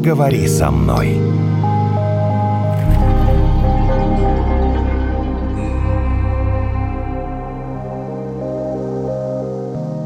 поговори со мной.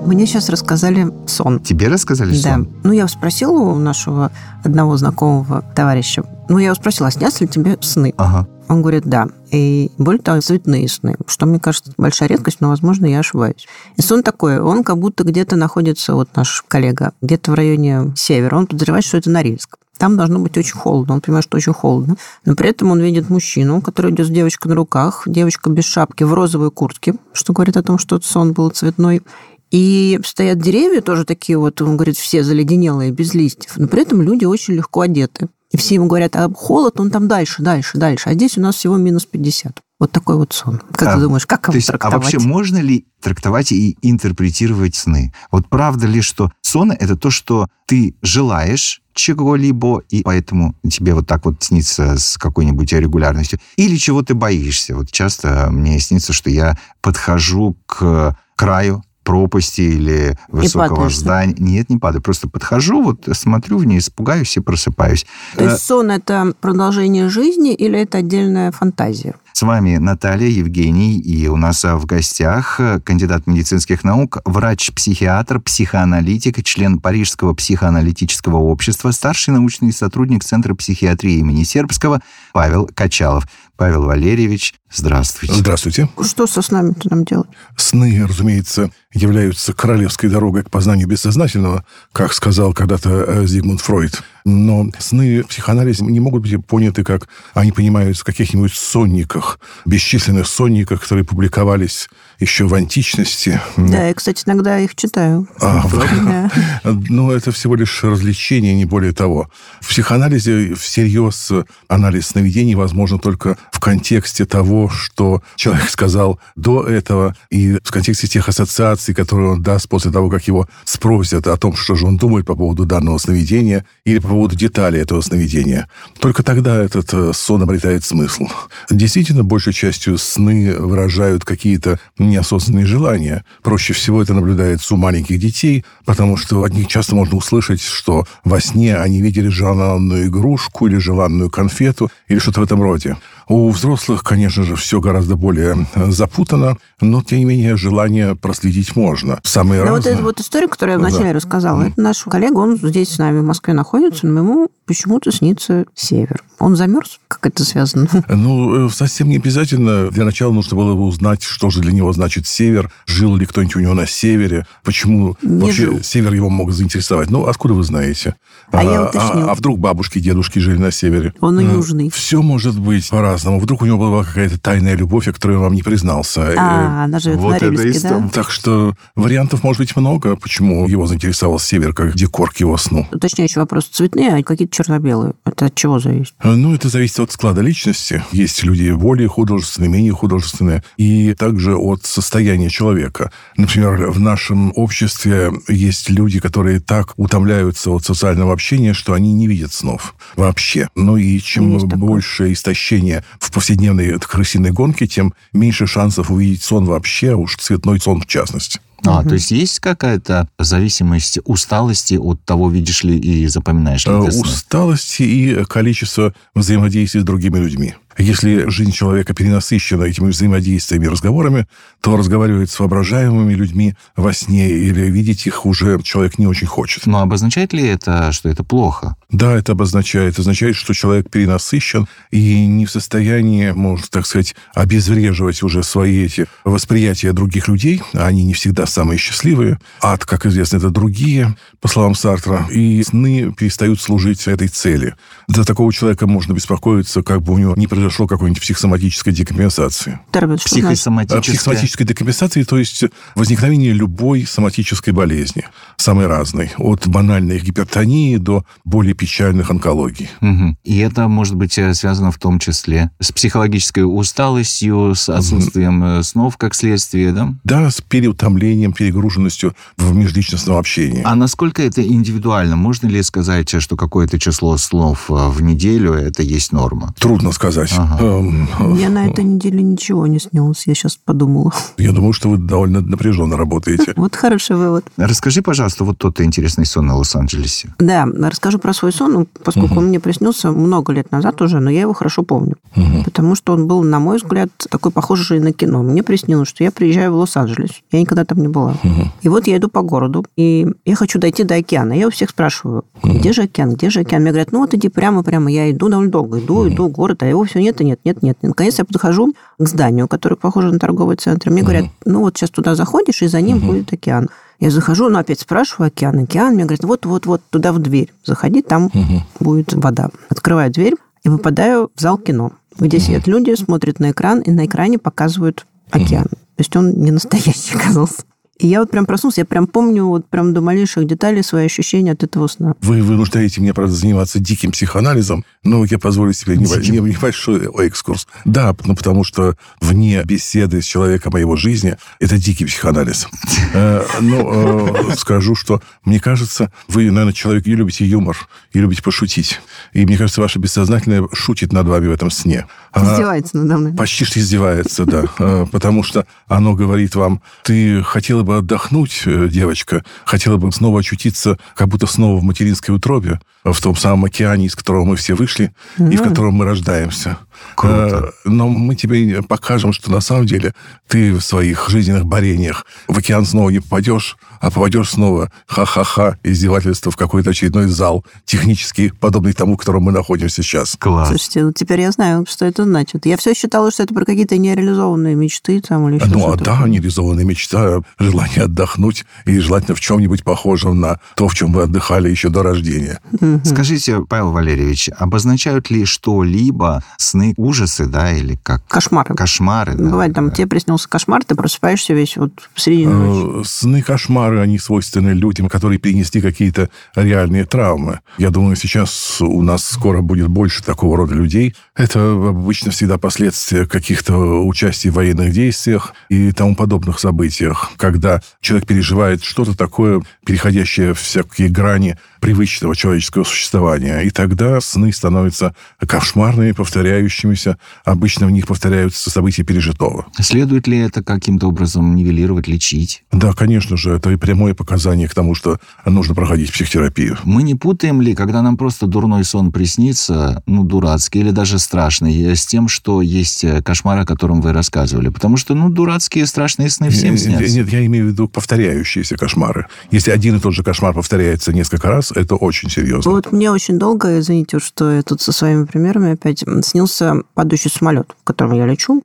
Мне сейчас рассказали сон. Тебе рассказали Да. сон? Ну, я спросила у нашего одного знакомого товарища, ну, я его спросила, а снятся ли тебе сны? Ага. Он говорит, да. И более того, цветные сны, что, мне кажется, большая редкость, но, возможно, я ошибаюсь. И сон такой, он как будто где-то находится, вот наш коллега, где-то в районе севера. Он подозревает, что это Норильск. Там должно быть очень холодно. Он понимает, что очень холодно. Но при этом он видит мужчину, который идет с девочкой на руках. Девочка без шапки в розовой куртке, что говорит о том, что сон был цветной. И стоят деревья тоже такие вот, он говорит, все заледенелые, без листьев. Но при этом люди очень легко одеты. И все ему говорят, а холод, он там дальше, дальше, дальше. А здесь у нас всего минус 50. Вот такой вот сон. Как А, ты думаешь, как его есть, а трактовать? вообще можно ли трактовать и интерпретировать сны? Вот правда ли, что сон – это то, что ты желаешь чего-либо, и поэтому тебе вот так вот снится с какой-нибудь регулярностью? Или чего ты боишься? Вот часто мне снится, что я подхожу к краю пропасти или высокого падаешь, здания. Нет, не падаю. Просто подхожу, вот смотрю в ней, испугаюсь и просыпаюсь. То Э, есть сон – это продолжение жизни или это отдельная фантазия? С вами Наталья, Евгений, и у нас а, в гостях э, кандидат медицинских наук, врач-психиатр, психоаналитик, член Парижского психоаналитического общества, старший научный сотрудник Центра психиатрии имени Сербского Павел Качалов. Павел Валерьевич, здравствуйте. Здравствуйте. Что со снами-то нам делать? Сны, разумеется, являются королевской дорогой к познанию бессознательного, как сказал когда-то э, Зигмунд Фройд. Но сны в психоанализе не могут быть поняты, как они понимаются в каких-нибудь сонниках, бесчисленных сонниках, которые публиковались еще в античности. Да, я, кстати, иногда их читаю. А, Да. Но это всего лишь развлечение, не более того. В психоанализе всерьез анализ сновидений возможно только в контексте того, что человек сказал до этого, и в контексте тех ассоциаций, которые он даст после того, как его спросят о том, что же он думает по поводу данного сновидения или по поводу деталей этого сновидения. Только тогда этот э, сон обретает смысл. Действительно, большей частью сны выражают какие-то неосознанные желания. Проще всего это наблюдается у маленьких детей, потому что от них часто можно услышать, что во сне они видели желанную игрушку или желанную конфету или что-то в этом роде. У взрослых, конечно же, все гораздо более э, запутано, но, тем не менее, желание проследить можно. Самые Ну, вот разные. эта вот история, которую я Да. вначале рассказала, это наш коллега, он здесь с нами в Москве находится, но ему почему-то снится север. Он замерз? Как это связано? Ну, э, совсем не обязательно. Для начала нужно было бы узнать, что же для него значит север, жил ли кто-нибудь у него на севере, почему Не вообще жил. север его мог заинтересовать. Ну, откуда вы знаете? А я уточню. а, а вдруг бабушки, дедушки жили на севере? Он южный. Все может быть по-разному. Вдруг у него была какая-то тайная любовь, о которой он вам не признался. Э, А, она живет в вот это Норильске, да? история. Так что вариантов может быть много, почему его заинтересовал север как декор к его сну. Уточняющий вопрос. Цветные, а какие-то черно-белые? Это от чего зависит? Ну, это зависит от склада личности. Есть люди более художественные, менее художественные, и также от состояния человека. Например, в нашем обществе есть люди, которые так утомляются от социального общения, что они не видят снов вообще. Ну и чем больше истощение в повседневной крысиной гонке, тем меньше шансов увидеть сон вообще, а уж цветной сон в частности. А, то есть есть какая-то зависимость усталости от того, видишь ли и запоминаешь ли Э, усталости и количество взаимодействий с другими людьми. Если жизнь человека перенасыщена этими взаимодействиями и разговорами, то разговаривать с воображаемыми людьми во сне или видеть их уже человек не очень хочет. Но обозначает ли это, что это плохо? Да, это обозначает. означает, что человек перенасыщен и не в состоянии, можно так сказать, обезвреживать уже свои эти восприятия других людей. Они не всегда самые счастливые. Ад, как известно, это другие, по словам Сартра. И сны перестают служить этой цели. За такого человека можно беспокоиться, как бы у него не произошло какой-нибудь психосоматической декомпенсации. Что значит? А Психосоматическая... Психосоматической декомпенсации, то есть возникновение любой соматической болезни, самой разной, от банальной гипертонии до более печальных онкологий. Мгм. И это может быть э, связано в том числе с психологической усталостью, с отсутствием э, снов как следствие, да? Да, с переутомлением, перегруженностью в межличностном общении. А насколько это индивидуально? Можно ли сказать, э, что какое-то число слов в неделю это есть норма? Трудно сказать. Ага. Эм, Мне на этой неделе ничего не снилось, я сейчас подумала. Я думаю, что вы довольно напряженно работаете. Вот хороший вывод. Расскажи, пожалуйста, вот тот интересный сон на Лос-Анджелесе. Да, расскажу про свой свой сон, ну, поскольку угу. он мне приснился много лет назад уже, но я его хорошо помню. Угу. Потому что он был, на мой взгляд, такой похожий на кино. Мне приснилось, что я приезжаю в Лос-Анджелес. Я никогда там не была. Угу. И вот я иду по городу, и я хочу дойти до океана. Я у всех спрашиваю, где же океан, где же океан? Мне говорят, ну вот иди прямо-прямо. Я иду довольно долго, иду, иду, город, а его все нет и нет, нет, нет. И наконец я подхожу к зданию, которое похоже на торговый центр. Мне говорят, ну вот сейчас туда заходишь, и за ним будет океан. Я захожу, но опять спрашиваю, океан, океан. Мне говорят, вот-вот-вот, туда в дверь. Заходи, там угу. будет вода. Открываю дверь и выпадаю в зал кино, где угу. сидят люди, смотрят на экран, и на экране показывают океан. Угу. То есть он не настоящий оказался. И я вот прям проснулся, я прям помню вот прям до малейших деталей свои ощущения от этого сна. Вы вынуждаете меня, правда, заниматься диким психоанализом, но я позволю себе диким. небольшой экскурс. Да, ну, потому что вне беседы с человеком о его жизни это дикий психоанализ. Э, ну, э, скажу, что мне кажется, вы, наверное, человек и любите юмор, и любите пошутить. И мне кажется, ваше бессознательное шутит над вами в этом сне. Издевается надо мной. Почти что издевается, да. Э, потому что оно говорит вам, ты хотела бы отдохнуть, э, девочка, хотела бы снова очутиться, как будто снова в материнской утробе, в том самом океане, из которого мы все вышли, и в котором мы рождаемся. Круто. Э, но мы тебе покажем, что на самом деле ты в своих жизненных борениях в океан снова не попадешь, а попадешь снова ха-ха-ха, издевательство в какой-то очередной зал, технически подобный тому, в котором мы находимся сейчас. Класс. Слушайте, ну теперь я знаю, что это значит. Я все считала, что это про какие-то нереализованные мечты там или еще Ну, а да, нереализованные мечты, желание отдохнуть и желательно в чем-нибудь похожем на то, в чем вы отдыхали еще до рождения. Угу. Скажите, Павел Валерьевич, обозначают ли что-либо сны ужасы, да, или как? Кошмары. Кошмары, да. Бывает, там тебе приснился кошмар, ты просыпаешься весь вот в середине э, ночи. Сны, кошмары, они свойственны людям, которые перенесли какие-то реальные травмы. Я думаю, сейчас у нас скоро будет больше такого рода людей. Это обычно всегда последствия каких-то участий в военных действиях и тому подобных событиях, когда человек переживает что-то такое, переходящее в всякие грани привычного человеческого существования. И тогда сны становятся кошмарными, повторяющимися. Обычно в них повторяются события пережитого. Следует ли это каким-то образом нивелировать, лечить? Да, конечно же. Это и прямое показание к тому, что нужно проходить психотерапию. Мы не путаем ли, когда нам просто дурной сон приснится, ну, дурацкий или даже страшный, с тем, что есть кошмар, о котором вы рассказывали? Потому что, ну, дурацкие страшные сны всем снятся. Нет, я имею в виду повторяющиеся кошмары. Если один и тот же кошмар повторяется несколько раз, это очень серьезно. Вот мне очень долго, извините, что я тут со своими примерами опять, снился падающий самолет, в котором я лечу.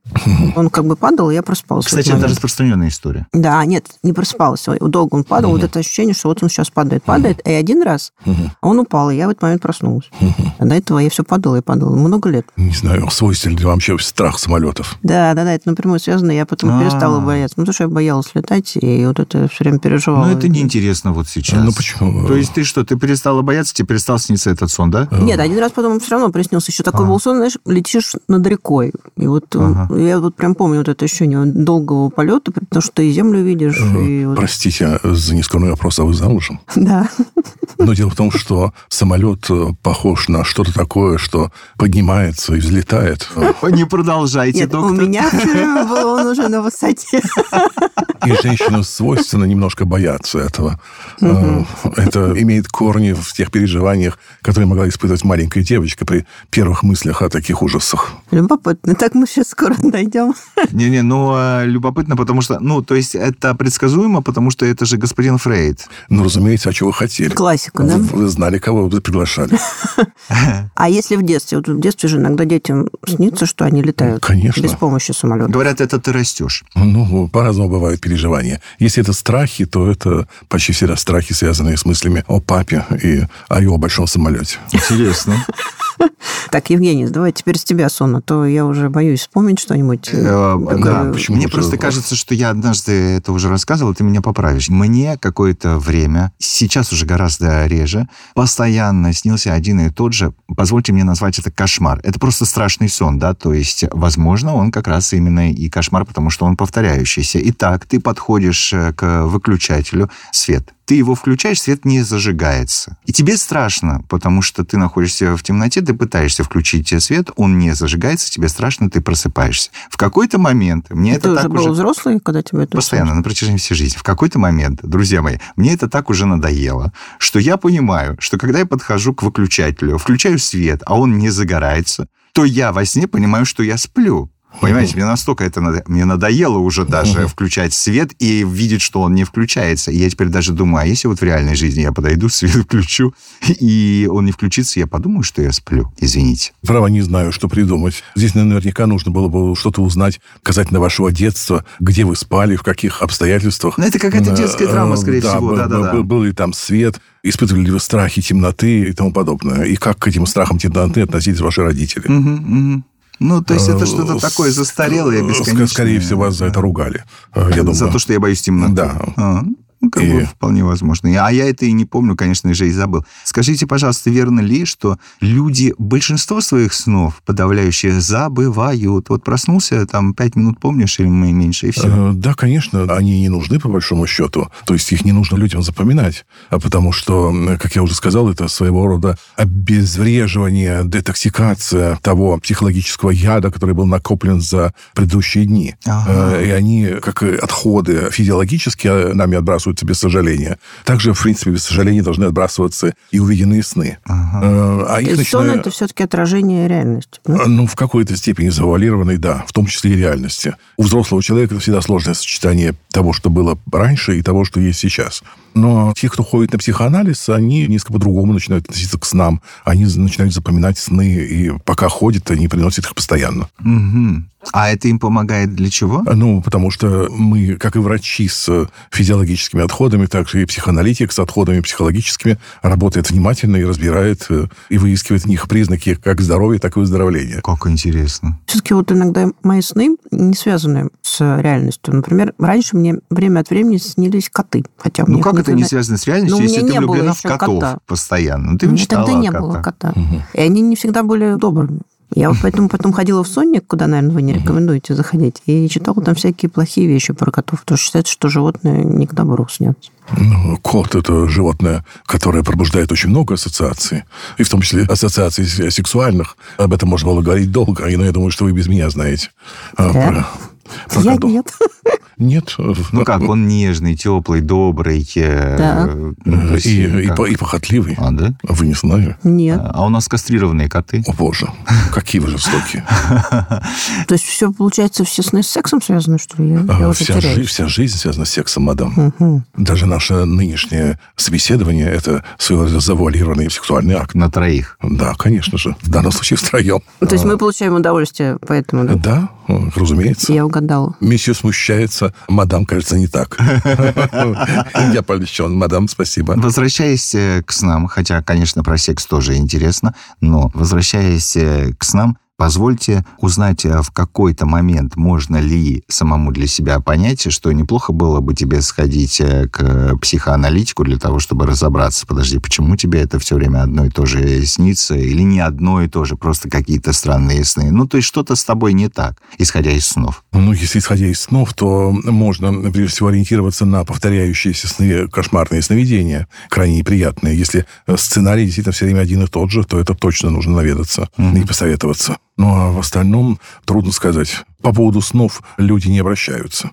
Он как бы падал, и я проспалась. Кстати, это распространенная история. Да, нет, не проспалась. Долго он падал, вот это ощущение, что вот он сейчас падает, падает, и один раз он упал, и я в этот момент проснулась. А до этого я все падала и падала. Много лет. Не знаю, свойственен ли вообще страх самолетов? Да, да, да, это напрямую связано. Я потом А-а-а. перестала бояться. Ну, потому что я боялась летать, и вот это все время переживала. Ну, это неинтересно вот сейчас. Ну, почему? То есть ты что, ты перестала бояться, тебе перестал сниться этот сон, да? Нет, один раз потом все равно приснился. Еще такой а. был сон, знаешь, летишь над рекой. И вот ага. я вот прям помню вот это ощущение долгого полета, потому что ты землю видишь. И вот... Простите за нескромный вопрос, а вы замужем? Да. Но дело в том, что самолет э, похож на что-то такое, что поднимается и взлетает. Не продолжайте, Нет, доктор. у меня был он уже на высоте. И женщинам свойственно немножко бояться этого. Угу. Это имеет корни в тех переживаниях, которые могла испытывать маленькая девочка при первых мыслях о таких ужасах. Любопытно. Так мы сейчас скоро дойдем. Не-не, ну, а, любопытно, потому что, ну, то есть это предсказуемо, потому что это же господин Фрейд. Ну, разумеется, а чего вы хотели? Классика, да? Вы, вы знали, кого вы приглашали. А если в детстве? Вот в детстве же иногда детям снится, что они летают. Конечно. Без помощи самолета. Говорят, это ты растешь. Ну, по-разному бывают переживания. Если это страхи, то это почти всегда страхи, связанные с мыслями о папе и о его большом самолете. Интересно. Так, Евгений, давай теперь с тебя сон, а то я уже боюсь вспомнить что-нибудь. Э, да, мне просто кажется, что я однажды это уже рассказывал, ты меня поправишь. Мне какое-то время, сейчас уже гораздо реже, постоянно снился один и тот же, позвольте мне назвать это кошмар. Это просто страшный сон, да, то есть, возможно, он как раз именно и кошмар, потому что он повторяющийся. Итак, ты подходишь э, к выключателю, свет, ты его включаешь, свет не зажигается. И тебе страшно, потому что ты находишься в темноте, ты пытаешься пытаешься включить свет, он не зажигается, тебе страшно, ты просыпаешься. В какой-то момент мне это, это уже так был уже... взрослый, когда тебе это Постоянно, на протяжении всей жизни. В какой-то момент, друзья мои, мне это так уже надоело, что я понимаю, что когда я подхожу к выключателю, включаю свет, а он не загорается, то я во сне понимаю, что я сплю. Понимаете, мне настолько это надо... мне надоело уже даже включать свет и видеть, что он не включается. И я теперь даже думаю, а если вот в реальной жизни я подойду, свет включу, и он не включится, я подумаю, что я сплю. Извините. Право не знаю, что придумать. Здесь наверняка нужно было бы что-то узнать касательно вашего детства, где вы спали, в каких обстоятельствах. Ну, это какая-то детская Э, драма, скорее да, всего. б- Да-да-да. б- Был ли там свет, испытывали ли вы страхи темноты и тому подобное. И как к этим страхам темноты относились ваши родители. Мгм, мгм. Ну, то есть это Э, что-то такое застарелое, ск- бесконечное. Скорее всего, вас за это ругали. э, Я думаю. За то, что я боюсь темноты. Да. Ну, как И- бы вполне возможно. А я это и не помню, конечно же, и забыл. Скажите, пожалуйста, верно ли, что люди большинство своих снов подавляющие забывают? Вот проснулся, там, пять минут помнишь или меньше, и все. Э, Да, конечно, они не нужны, по большому счету. То есть их не нужно людям запоминать, а потому что, как я уже сказал, это своего рода обезвреживание, детоксикация того психологического яда, который был накоплен за предыдущие дни. Ага. Э, И они, как отходы физиологически, нами отбрасываются без сожаления. Также, в принципе, без сожаления должны отбрасываться и увиденные сны. Ага. Э, А То есть сон начинаю- это все-таки отражение реальности. да? ну, в какой-то степени завуалированной, да, в том числе и реальности. У взрослого человека это всегда сложное сочетание того, что было раньше, и того, что есть сейчас. Но те, кто ходит на психоанализ, они несколько по-другому начинают относиться к снам. Они начинают запоминать сны, и пока ходят, они приносят их постоянно. Мгм. А это им помогает для чего? Ну, потому что мы, как и врачи с физиологическими отходами, так и психоаналитик с отходами психологическими работает внимательно и разбирает, э, и выискивает в них признаки как здоровья, так и выздоровления. Как интересно. Все-таки вот иногда мои сны не связаны с реальностью. Например, раньше мне время от времени снились коты. Хотя у Ну, как это не связано с реальностью, если ты влюблена в котов кота. постоянно? Ну, Ты У меня мечтала тогда не о было кота. И они не всегда были добрыми. Я вот поэтому потом ходила в сонник, куда, наверное, вы не рекомендуете заходить, и читала там всякие плохие вещи про котов. Потому что считается, что животные не к добру снятся. Ну, кот – это животное, которое пробуждает очень много ассоциаций, и в том числе ассоциаций с- сексуальных. Об этом можно было говорить долго, но я думаю, что вы без меня знаете. А, Да? про- про Я котов. нет. Нет. Ну как, он нежный, теплый, добрый. э, Так. ну, то И, есть, и, как? и похотливый. А, да? Вы не знали? Нет. А у нас кастрированные коты. О, боже, какие вы жестокие. То есть все, получается, все сны с сексом связаны, что ли? А, уже Вся, жи- теряюсь. вся жизнь связана с сексом, мадам. Даже наше нынешнее собеседование – это своего рода завуалированный сексуальный акт. На троих. Да, конечно же. В данном случае втроем. То есть мы получаем удовольствие, поэтому да? Разумеется. я угадала. Месье смущается, мадам, кажется, не так. Я польщен, мадам, спасибо. Возвращаясь э, к снам, хотя, конечно, про секс тоже интересно, но возвращаясь э, к снам, позвольте узнать, э, в какой-то момент можно ли самому для себя понять, что неплохо было бы тебе сходить э, к психоаналитику для того, чтобы разобраться, подожди, почему тебе это все время одно и то же снится, или не одно и то же, просто какие-то странные сны. Ну, то есть что-то с тобой не так, исходя из снов. Ну, если исходя из снов, то можно, прежде всего, ориентироваться на повторяющиеся сны, кошмарные сновидения, крайне неприятные. Если э, сценарий действительно все время один и тот же, то это точно нужно наведаться и посоветоваться. Ну, а в остальном трудно сказать. По поводу снов люди не обращаются.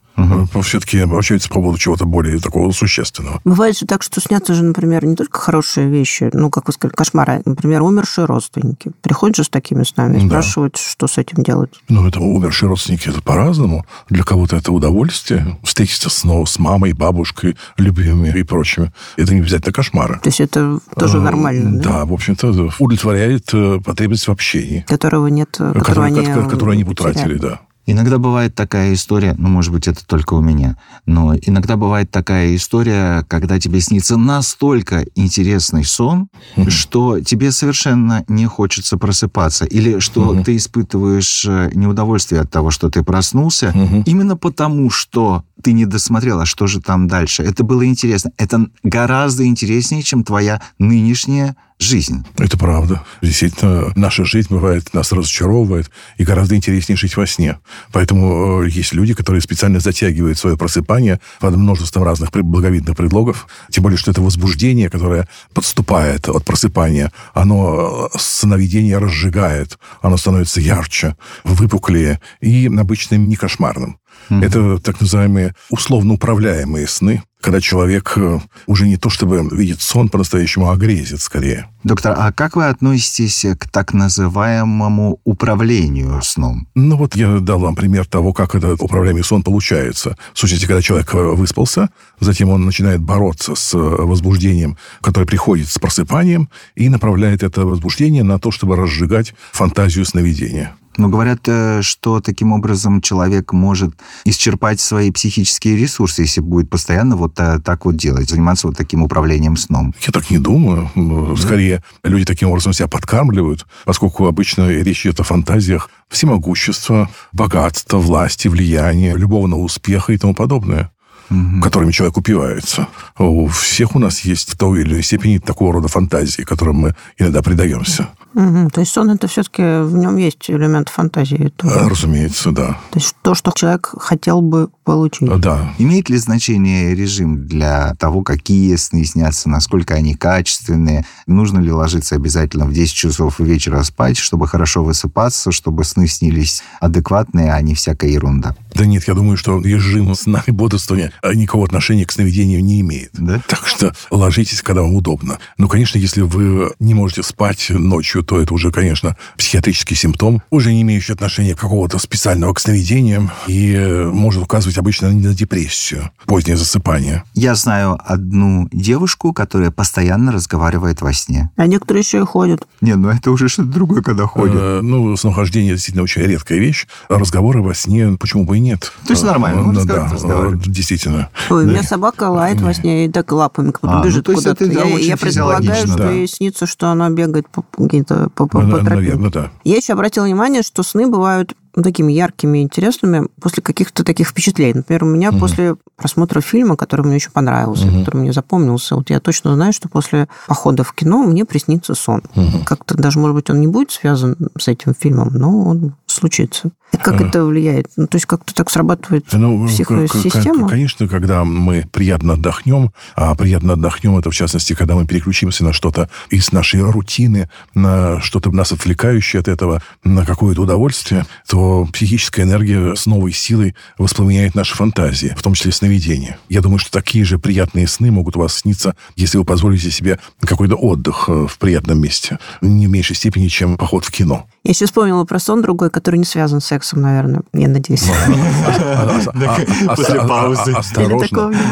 Все-таки обращаются по поводу чего-то более такого существенного. Бывает же так, что снятся же, например, не только хорошие вещи, ну, как вы сказали, кошмары, а, например, умершие родственники. Приходят же с такими снами, Да. спрашивают, что с этим делать. Ну, это умершие родственники, это по-разному. Для кого-то это удовольствие. Встретиться снова с мамой, бабушкой, любимыми и прочими. Это не обязательно кошмары. То есть это тоже Э, нормально, да? Да, в общем-то, удовлетворяет э, потребность в общении, Которого нет, которого которую они, ко- которую они потратили, да. Иногда бывает такая история, ну, может быть, это только у меня, но иногда бывает такая история, когда тебе снится настолько интересный сон, что тебе совершенно не хочется просыпаться, или что ты испытываешь э, неудовольствие от того, что ты проснулся, именно потому, что ты не досмотрел, а что же там дальше. Это было интересно. Это гораздо интереснее, чем твоя нынешняя жизнь. Это правда. Действительно, наша жизнь бывает, нас разочаровывает, и гораздо интереснее жить во сне. Поэтому э, есть люди, которые специально затягивают свое просыпание под множеством разных благовидных предлогов. Тем более, что это возбуждение, которое подступает от просыпания, оно э, сновидение разжигает, оно становится ярче, выпуклее и обычно не кошмарным. Mm-hmm. Это так называемые условно управляемые сны, когда человек э, уже не то чтобы видит сон по-настоящему, а грезит скорее. Доктор, а как вы относитесь к так называемому управлению сном? Ну вот я дал вам пример того, как этот управляемый сон получается. В сущности, когда человек э, выспался, затем он начинает бороться с э, возбуждением, которое приходит с просыпанием, и направляет это возбуждение на то, чтобы разжигать фантазию сновидения. Но говорят, э, что таким образом человек может исчерпать свои психические ресурсы, если будет постоянно вот э, так вот делать, заниматься вот таким управлением сном. Я так не думаю. Скорее, да. люди таким образом себя подкармливают, поскольку обычно речь идет о фантазиях всемогущества, богатства, власти, влияния, любовного успеха и тому подобное угу. которыми человек упивается. У всех у нас есть в той или иной степени такого рода фантазии, которым мы иногда предаемся. Угу. То есть сон это все-таки в нем есть элемент фантазии. Тоже. Разумеется, да. То есть то, что человек хотел бы получить. Да. Имеет ли значение режим для того, какие сны снятся, насколько они качественные? Нужно ли ложиться обязательно в 10 часов вечера спать, чтобы хорошо высыпаться, чтобы сны снились адекватные, а не всякая ерунда? Да нет, я думаю, что режим сна и бодрствования никакого отношения к сновидению не имеет. Да? Так что ложитесь, когда вам удобно. Ну, конечно, если вы не можете спать ночью, то это уже, конечно, психиатрический симптом, уже не имеющий отношения какого-то специального к сновидениям и э, может указывать обычно на депрессию, позднее засыпание. Я знаю одну девушку, которая постоянно разговаривает во сне. А некоторые еще и ходят. Не, ну это уже что-то другое, когда ходят. Э, ну, снохождение действительно очень редкая вещь. Разговоры во сне, почему бы и нет. То есть нормально, э, да, да, действительно. Ой, у меня собака лает во сне и так лапами кто-то а, бежит ну, куда-то. я, я предполагаю, что да. ей снится, что она бегает по каким-то по, по, по Наверное, да. Я еще обратила внимание, что сны бывают ну, такими яркими и интересными после каких-то таких впечатлений. Например, у меня угу. после просмотра фильма, который мне еще понравился, угу. который мне запомнился, вот я точно знаю, что после похода в кино мне приснится сон. Угу. Как-то даже, может быть, он не будет связан с этим фильмом, но он случится. Как а. это влияет? Ну, то есть как-то так срабатывает ну, психосистема? Конечно, когда мы приятно отдохнем, а приятно отдохнем, это в частности, когда мы переключимся на что-то из нашей рутины, на что-то нас отвлекающее от этого, на какое-то удовольствие, то психическая энергия с новой силой воспламеняет наши фантазии, в том числе сновидения. Я думаю, что такие же приятные сны могут у вас сниться, если вы позволите себе какой-то отдых э, в приятном месте, не в меньшей степени, чем поход в кино. Я еще вспомнила про сон другой, который не связан с сексом, наверное. Я надеюсь. После паузы.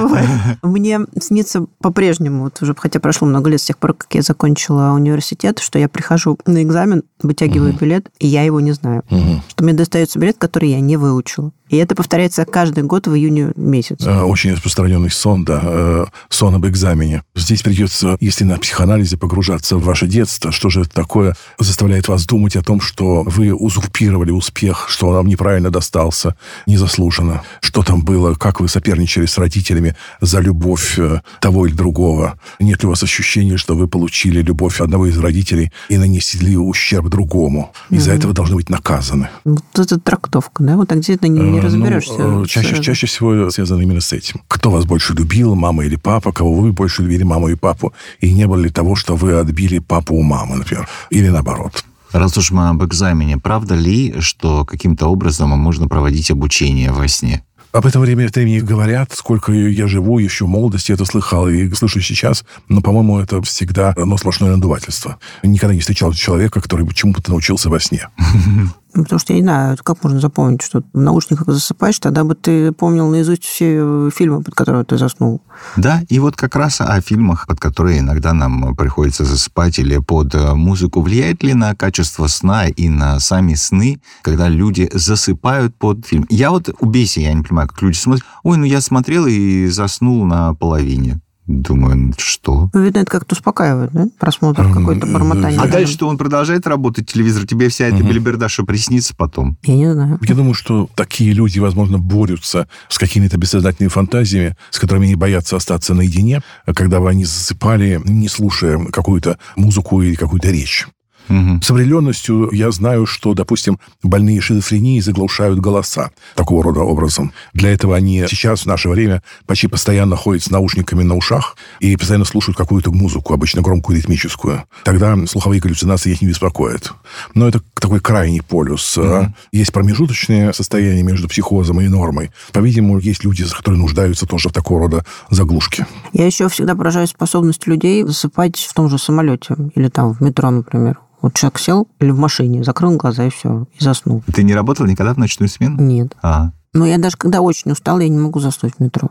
Бывает. Мне снится по-прежнему, вот уже, хотя прошло много лет с тех пор, как я закончила университет, что я прихожу на экзамен, вытягиваю билет, и я его не знаю. Что мне достается билет, который я не выучила. И это повторяется каждый год в июне месяц. Э, очень распространенный сон, да, э, сон об экзамене. Здесь придется, если на психоанализе погружаться в ваше детство, что же это такое заставляет вас думать о том, что вы узурпировали успех, что он вам неправильно достался, незаслуженно. Что там было, как вы соперничали с родителями за любовь э, того или другого. Нет ли у вас ощущения, что вы получили любовь одного из родителей и нанесли ущерб другому. Из-за mm-hmm. этого должны быть наказаны. Вот это трактовка, да? Вот так действительно не, не разберешься. Ну, чаще, чаще всего связано именно с этим. Кто вас больше любил, мама или папа, кого вы больше любили, маму и папу, и не было ли того, что вы отбили папу у мамы, например, или наоборот. Раз уж мы об экзамене, правда ли, что каким-то образом можно проводить обучение во сне? Об этом время времени говорят, сколько я живу, еще в молодости это слыхал и слышу сейчас, но, по-моему, это всегда одно сплошное надувательство. Никогда не встречал человека, который чему-то научился во сне. Потому что я не знаю, как можно запомнить, что в наушниках засыпаешь, тогда бы ты помнил наизусть все фильмы, под которые ты заснул. Да, и вот как раз о фильмах, под которые иногда нам приходится засыпать или под э, музыку. Влияет ли на качество сна и на сами сны, когда люди засыпают под фильм? Я вот, убейся, я не понимаю, как люди смотрят. Ой, ну я смотрел и заснул на половине. Думаю, что? Ну, видно, это как-то успокаивает, да? Просмотр М, какой-то бормотание. А Да. дальше что он продолжает работать, телевизор, тебе вся эта Мгм. белиберда, что приснится потом. Я не знаю. Я думаю, что такие люди, возможно, борются с какими-то бессознательными фантазиями, с которыми они боятся остаться наедине, когда бы они засыпали, не слушая какую-то музыку или какую-то речь. Мгм. С определенностью я знаю, что, допустим, больные шизофренией заглушают голоса такого рода образом. Для этого они сейчас, в наше время, почти постоянно ходят с наушниками на ушах и постоянно слушают какую-то музыку, обычно громкую, ритмическую. Тогда слуховые галлюцинации их не беспокоят. Но это такой крайний полюс. а. Есть промежуточное состояние между психозом и нормой. По-видимому, есть люди, которые нуждаются тоже в такого рода заглушке. Я еще всегда поражаюсь способность людей засыпать в том же самолете или там в метро, например. Вот человек сел или в машине, закрыл глаза и все, и заснул. Ты не работал никогда в ночную смену? Нет. А. Но я даже когда очень устала, я не могу заснуть в метро.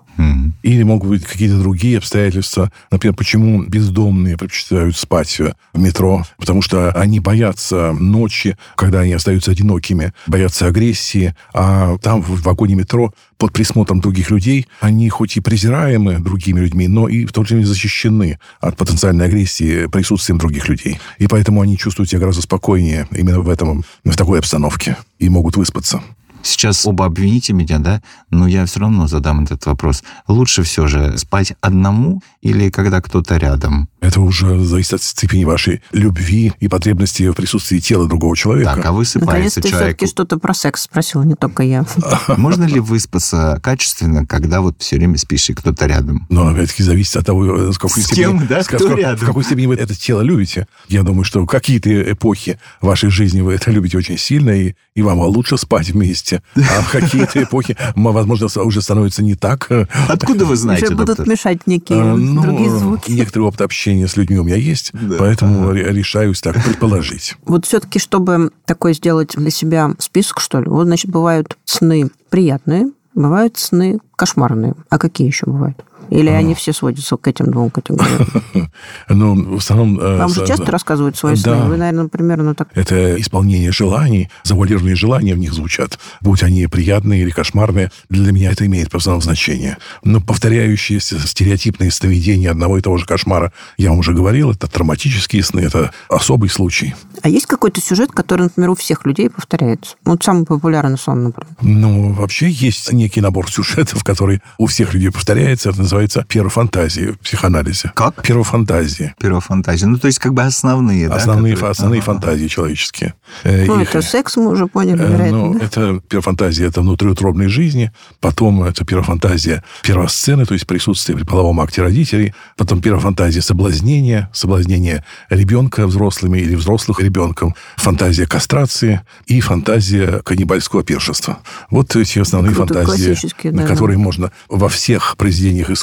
Или могут быть какие-то другие обстоятельства. Например, почему бездомные предпочитают спать в метро? Потому что они боятся ночи, когда они остаются одинокими, боятся агрессии, а там в вагоне метро под присмотром других людей они хоть и презираемы другими людьми, но и в то же время защищены от потенциальной агрессии присутствием других людей. И поэтому они чувствуют себя гораздо спокойнее именно в этом, в такой обстановке и могут выспаться. Сейчас оба обвините меня, да? Но я все равно задам этот вопрос. Лучше все же спать одному или когда кто-то рядом? Это уже зависит от степени вашей любви и потребности в присутствии тела другого человека. Так, а высыпается Наконец-то ты человек. все-таки что-то про секс спросила, не только я. Можно ли выспаться качественно, когда вот все время спишь и кто-то рядом? Но опять-таки зависит от того, э, с степени, кем, да? с Кто какой- рядом? в какой степени вы это тело любите. Я думаю, что в какие-то эпохи вашей жизни вы это любите очень сильно, и, и вам лучше спать вместе. А в какие-то эпохи, возможно, уже становится не так. Откуда вы знаете, Уже будут мешать некие э, ну, другие звуки. Некоторый опыт общения с людьми у меня есть, Да. поэтому ре- решаюсь так предположить. Вот все-таки, чтобы такой сделать для себя список, что ли, вот, значит, бывают сны приятные, бывают сны кошмарные. А какие еще бывают? Или они все сводятся к этим двум категориям? Но в основном... э, Вам же часто рассказывают свои сны? Вы, наверное, примерно так... Это исполнение желаний, завуалированные желания в них звучат. Будь они приятные или кошмарные, для меня это имеет основном значение. Но повторяющиеся стереотипные сновидения одного и того же кошмара, я вам уже говорил, это травматические сны, это особый случай. А есть какой-то сюжет, который, например, у всех людей повторяется? Вот самый популярный сон, например. Ну, вообще есть некий набор сюжетов, который у всех людей повторяется. Это называется первофантазии в психоанализе. Как? Первофантазии. Первофантазия. Ну, то есть как бы основные, да? Основные, которые- основные Ага. фантазии человеческие. Э, Ну, их- это секс, мы уже поняли, Э, вероятно. Ну, да? это первофантазия, это внутриутробной жизни. Потом это первофантазия первосцены, то есть присутствие при половом акте родителей. Потом первофантазия соблазнения, соблазнение ребенка взрослыми или взрослых ребенком. Фантазия кастрации и фантазия каннибальского пиршества. Вот эти основные Круто, фантазии, классические, на да. которые можно во всех произведениях искусства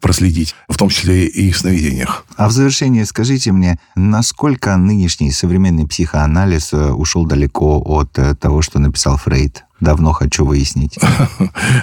проследить, в том числе и в сновидениях. А в завершение скажите мне, насколько нынешний современный психоанализ э, ушел далеко от э, того, что написал Фрейд? Давно хочу выяснить.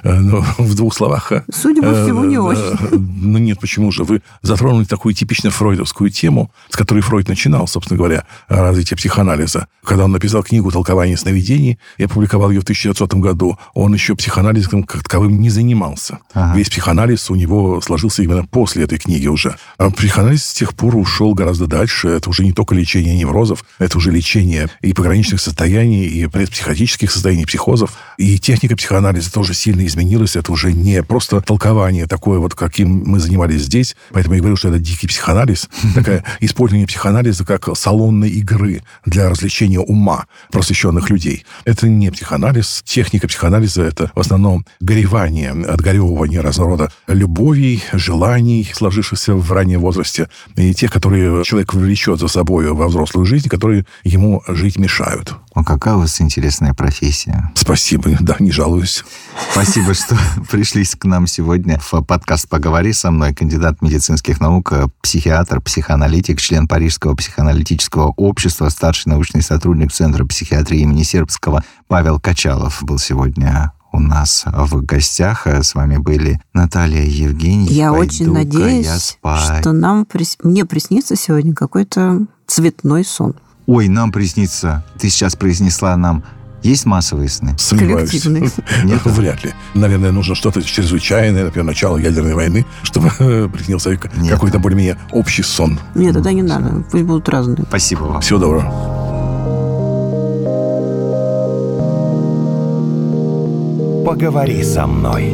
Э, Ну, в двух словах. э, Судя по всему, не э, очень. э, Ну нет, почему же? Вы затронули такую типично фройдовскую тему, с которой Фройд начинал, собственно говоря, развитие психоанализа. Когда он написал книгу «Толкование сновидений» и опубликовал ее в 1900 году, он еще психоанализом как таковым не занимался. Ага. Весь психоанализ у него сложился именно после этой книги уже. А психоанализ с тех пор ушел гораздо дальше. Это уже не только лечение неврозов, это уже лечение и пограничных состояний, и предпсихотических состояний, психозов. И техника психоанализа тоже сильно изменилась. Это уже не просто толкование такое, вот каким мы занимались здесь. Поэтому я говорю, что это дикий психоанализ. Такое использование психоанализа как салонной игры для развлечения ума просвещенных людей. Это не психоанализ. Техника психоанализа – это в основном горевание, отгоревывание разного рода любовей, желаний, сложившихся в раннем возрасте, и тех, которые человек влечет за собой во взрослую жизнь, которые ему жить мешают. О, какая у вас интересная профессия. Спасибо, да, не жалуюсь. Спасибо, что пришли к нам сегодня в подкаст «Поговори со мной». Кандидат медицинских наук, э, психиатр, психоаналитик, член Парижского психоаналитического общества, старший научный сотрудник Центра психиатрии имени Сербского Павел Качалов был сегодня у нас в гостях. С вами были Наталья Евгений. Я Пойду-ка очень я надеюсь, спать. что нам прис- мне приснится сегодня какой-то цветной сон. Ой, нам приснится. Ты сейчас произнесла нам Есть массовые сны? Сомневаюсь. Коллективные. Нет? Вряд ли. Наверное, нужно что-то чрезвычайное, например, начало ядерной войны, чтобы приснился Нет. какой-то более-менее общий сон. Нет, тогда не надо. Пусть будут разные. Спасибо вам. Всего доброго. Поговори со мной.